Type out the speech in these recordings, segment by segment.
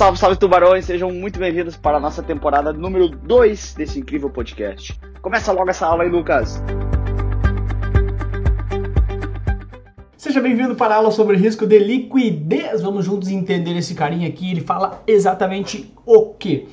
Salve, salve tubarões, sejam muito bem-vindos para a nossa temporada número 2 desse incrível podcast. Começa logo essa aula aí, Lucas. Seja bem-vindo para a aula sobre risco de liquidez. Vamos juntos entender esse carinha aqui. Ele fala exatamente o que.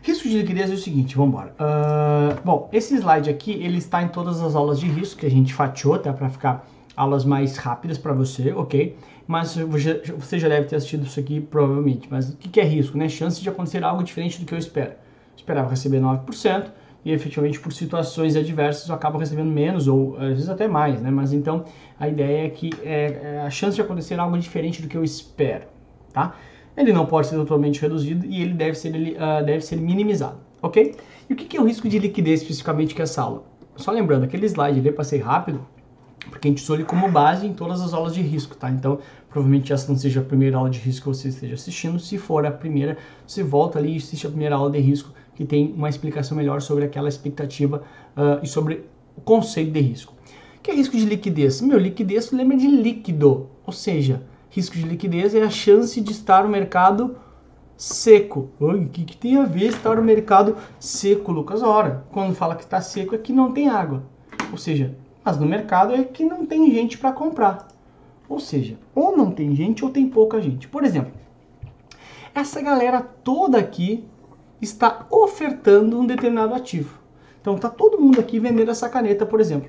Risco de liquidez é o seguinte, vamos embora. Uh, bom, esse slide aqui ele está em todas as aulas de risco que a gente fatiou, tá? Para ficar aulas mais rápidas para você, ok? Mas você já deve ter assistido isso aqui provavelmente. Mas o que é risco, né? Chance de acontecer algo diferente do que eu espero. Esperava receber 9% e efetivamente por situações adversas eu acabo recebendo menos ou às vezes até mais, né? Mas então a ideia é que é, é a chance de acontecer algo diferente do que eu espero, tá? Ele não pode ser totalmente reduzido e ele deve ser, ele, uh, deve ser minimizado, ok? E o que é o risco de liquidez especificamente que é essa aula? Só lembrando, aquele slide ali eu passei rápido, porque a gente usou ele como base em todas as aulas de risco, tá? Então, provavelmente essa não seja a primeira aula de risco que você esteja assistindo. Se for a primeira, você volta ali e assiste a primeira aula de risco, que tem uma explicação melhor sobre aquela expectativa uh, e sobre o conceito de risco. O que é risco de liquidez? Meu, liquidez lembra de líquido, ou seja, risco de liquidez é a chance de estar no mercado seco. O que, que tem a ver estar no mercado seco, Lucas? Ora, quando fala que está seco é que não tem água. Ou seja, mas no mercado é que não tem gente para comprar. Ou seja, ou não tem gente ou tem pouca gente. Por exemplo, essa galera toda aqui está ofertando um determinado ativo. Então tá todo mundo aqui vendendo essa caneta, por exemplo.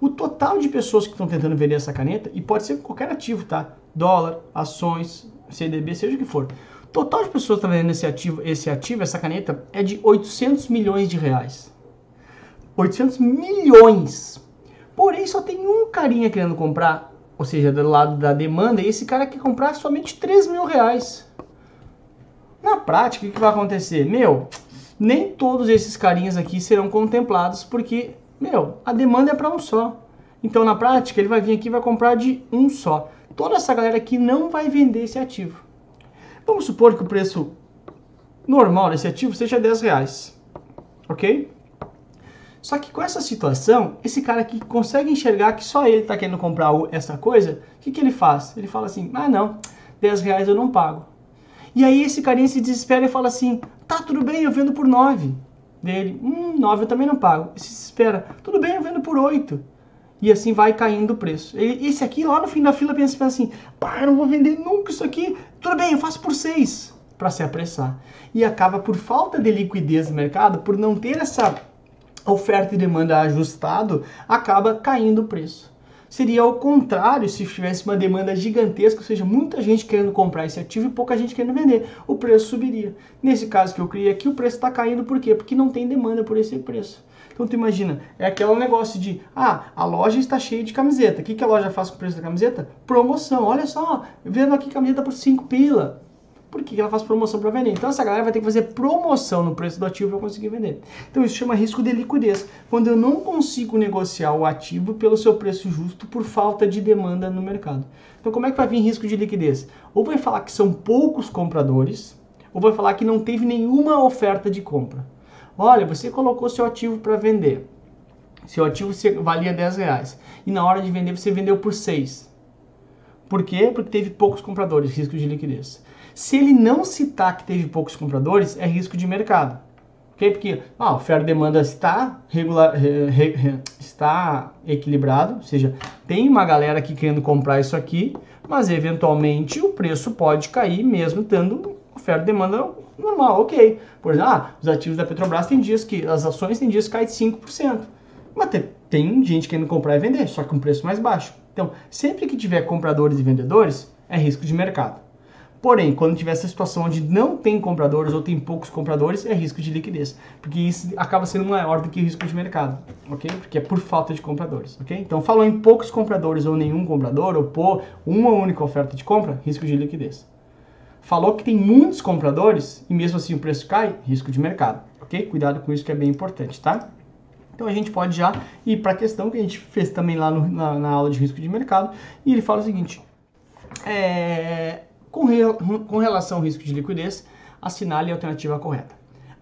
O total de pessoas que estão tentando vender essa caneta, e pode ser qualquer ativo, tá? Dólar, ações, CDB, seja o que for. O total de pessoas que estão vendendo esse ativo, esse ativo, essa caneta, é de 800 milhões de reais. 800 milhões! Porém, só tem um carinha querendo comprar, ou seja, do lado da demanda, e esse cara quer comprar somente 3 mil reais. Na prática, o que vai acontecer? Meu, nem todos esses carinhas aqui serão contemplados, porque, meu, a demanda é para um só. Então, na prática, ele vai vir aqui e vai comprar de um só. Toda essa galera aqui não vai vender esse ativo. Vamos supor que o preço normal desse ativo seja 10 reais. Ok? Só que com essa situação, esse cara que consegue enxergar que só ele está querendo comprar essa coisa, o que, que ele faz? Ele fala assim, ah não, 10 reais eu não pago. E aí esse carinha se desespera e fala assim, tá tudo bem, eu vendo por 9. Dele, hum, 9 eu também não pago. E se desespera, tudo bem, eu vendo por 8. E assim vai caindo o preço. Esse aqui lá no fim da fila pensa, pensa assim, pá, eu não vou vender nunca isso aqui. Tudo bem, eu faço por 6 para se apressar. E acaba por falta de liquidez no mercado, por não ter essa oferta e demanda ajustado, acaba caindo o preço. Seria ao contrário se tivesse uma demanda gigantesca, ou seja, muita gente querendo comprar esse ativo e pouca gente querendo vender. O preço subiria. Nesse caso que eu criei aqui, o preço está caindo por quê? Porque não tem demanda por esse preço. Então tu imagina, é aquele negócio de, ah, a loja está cheia de camiseta. O que, que a loja faz com o preço da camiseta? Promoção. Olha só, vendo aqui camiseta por 5 pila. Por que ela faz promoção para vender? Então essa galera vai ter que fazer promoção no preço do ativo para conseguir vender. Então isso chama risco de liquidez, quando eu não consigo negociar o ativo pelo seu preço justo por falta de demanda no mercado. Então como é que vai vir risco de liquidez? Ou vai falar que são poucos compradores, ou vai falar que não teve nenhuma oferta de compra. Olha, você colocou seu ativo para vender. Seu ativo valia 10 reais. E na hora de vender você vendeu por 6. Por quê? Porque teve poucos compradores, risco de liquidez. Se ele não citar que teve poucos compradores, é risco de mercado. Okay? Porque ah, a oferta e demanda está, regular, re, re, está equilibrado, ou seja, tem uma galera aqui querendo comprar isso aqui, mas eventualmente o preço pode cair mesmo tendo oferta e demanda normal, ok. Por exemplo, ah, os ativos da Petrobras tem dias que, as ações tem dias que caem 5%. Mas tem, gente querendo comprar e vender, só com um preço mais baixo. Então, sempre que tiver compradores e vendedores, é risco de mercado. Porém, quando tiver essa situação onde não tem compradores ou tem poucos compradores, é risco de liquidez, porque isso acaba sendo maior do que risco de mercado, ok? Porque é por falta de compradores, ok? Então, falou em poucos compradores ou nenhum comprador, ou por uma única oferta de compra, risco de liquidez. Falou que tem muitos compradores e mesmo assim o preço cai, risco de mercado, ok? Cuidado com isso que é bem importante, tá? Então a gente pode já ir para a questão que a gente fez também lá no, na, na, aula de risco de mercado e ele fala o seguinte: é, com, re, com relação ao risco de liquidez, assinale a alternativa correta.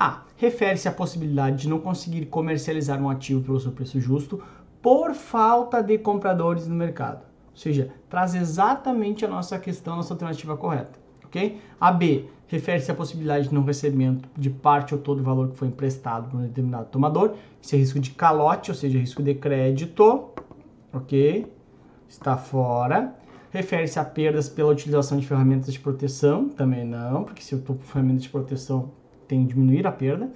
A. Refere-se à possibilidade de não conseguir comercializar um ativo pelo seu preço justo por falta de compradores no mercado. Ou seja, traz exatamente a nossa questão, a nossa alternativa correta. ok? A B refere-se à possibilidade de não recebimento de parte ou todo o valor que foi emprestado por um determinado tomador. Isso é risco de calote, ou seja, risco de crédito, ok? Está fora. Refere-se a perdas pela utilização de ferramentas de proteção, também não, porque se eu estou com ferramentas de proteção, tem que diminuir a perda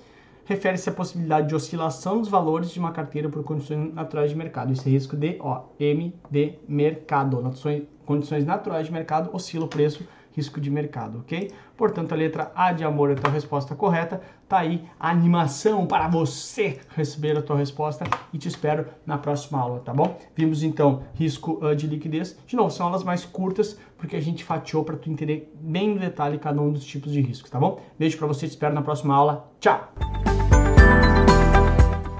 refere-se à possibilidade de oscilação dos valores de uma carteira por condições naturais de mercado. Isso é risco de ó, M de mercado. Condições naturais de mercado oscila o preço risco de mercado, ok? Portanto, a letra A de amor é a tua resposta correta. Tá aí a animação para você receber a tua resposta e te espero na próxima aula, tá bom? Vimos então risco uh, de liquidez. De novo, são aulas mais curtas porque a gente fatiou para tu entender bem no detalhe cada um dos tipos de riscos, tá bom? Beijo para você, te espero na próxima aula. Tchau.